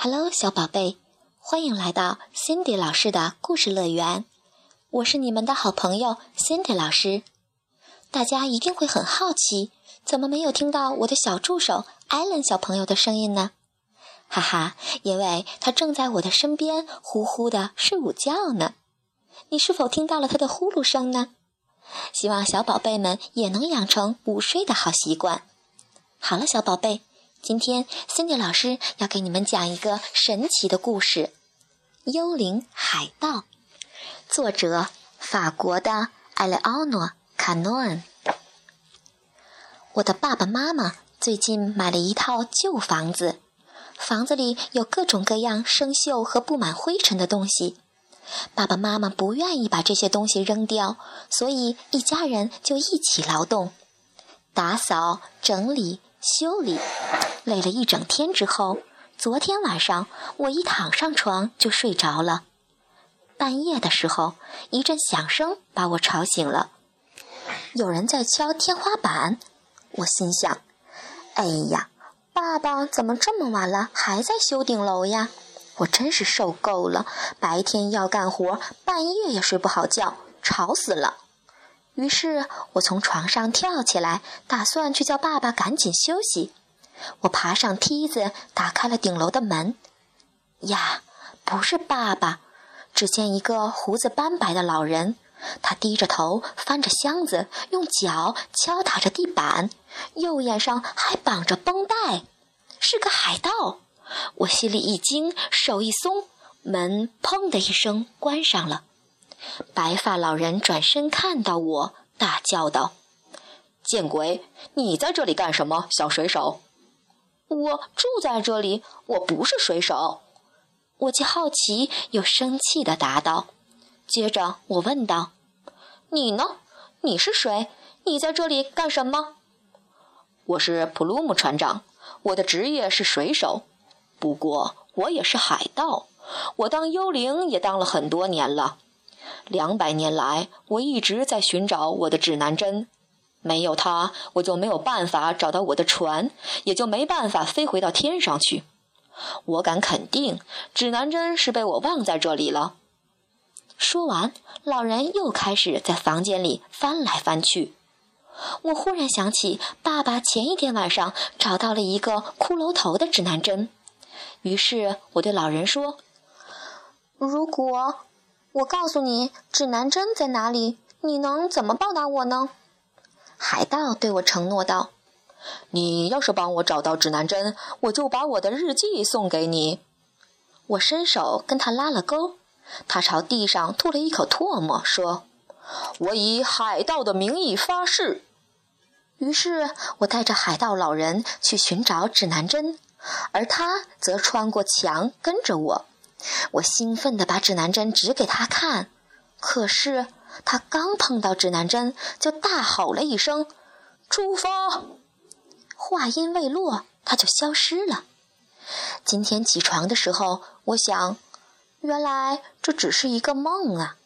Hello，小宝贝，欢迎来到 Cindy 老师的故事乐园。我是你们的好朋友 Cindy 老师。大家一定会很好奇，怎么没有听到我的小助手 Allen 小朋友的声音呢？哈哈，因为他正在我的身边呼呼的睡午觉呢。你是否听到了他的呼噜声呢？希望小宝贝们也能养成午睡的好习惯。好了，小宝贝。今天，Cindy 老师要给你们讲一个神奇的故事，《幽灵海盗》，作者法国的艾利奥诺·卡诺恩。我的爸爸妈妈最近买了一套旧房子，房子里有各种各样生锈和布满灰尘的东西。爸爸妈妈不愿意把这些东西扔掉，所以一家人就一起劳动，打扫、整理。修理，累了一整天之后，昨天晚上我一躺上床就睡着了。半夜的时候，一阵响声把我吵醒了，有人在敲天花板。我心想：“哎呀，爸爸怎么这么晚了还在修顶楼呀？我真是受够了，白天要干活，半夜也睡不好觉，吵死了。”于是我从床上跳起来，打算去叫爸爸赶紧休息。我爬上梯子，打开了顶楼的门。呀，不是爸爸！只见一个胡子斑白的老人，他低着头翻着箱子，用脚敲打着地板，右眼上还绑着绷带，是个海盗。我心里一惊，手一松，门砰的一声关上了。白发老人转身看到我，大叫道：“见鬼！你在这里干什么，小水手？”“我住在这里，我不是水手。”我既好奇又生气地答道。接着我问道：“你呢？你是谁？你在这里干什么？”“我是普鲁姆船长，我的职业是水手，不过我也是海盗。我当幽灵也当了很多年了。”两百年来，我一直在寻找我的指南针，没有它，我就没有办法找到我的船，也就没办法飞回到天上去。我敢肯定，指南针是被我忘在这里了。说完，老人又开始在房间里翻来翻去。我忽然想起，爸爸前一天晚上找到了一个骷髅头的指南针，于是我对老人说：“如果……”我告诉你，指南针在哪里？你能怎么报答我呢？海盗对我承诺道：“你要是帮我找到指南针，我就把我的日记送给你。”我伸手跟他拉了钩，他朝地上吐了一口唾沫，说：“我以海盗的名义发誓。”于是我带着海盗老人去寻找指南针，而他则穿过墙跟着我。我兴奋地把指南针指给他看，可是他刚碰到指南针，就大吼了一声：“出发！”话音未落，他就消失了。今天起床的时候，我想，原来这只是一个梦啊！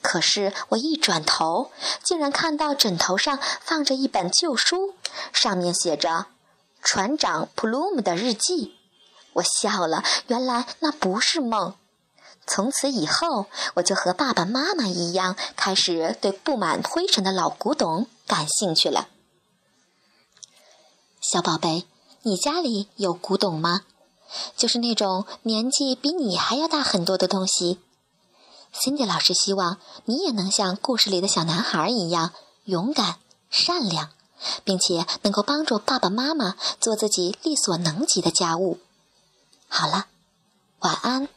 可是我一转头，竟然看到枕头上放着一本旧书，上面写着“船长普鲁姆的日记”。我笑了，原来那不是梦。从此以后，我就和爸爸妈妈一样，开始对布满灰尘的老古董感兴趣了。小宝贝，你家里有古董吗？就是那种年纪比你还要大很多的东西。Cindy 老师希望你也能像故事里的小男孩一样勇敢、善良，并且能够帮助爸爸妈妈做自己力所能及的家务。好了，晚安。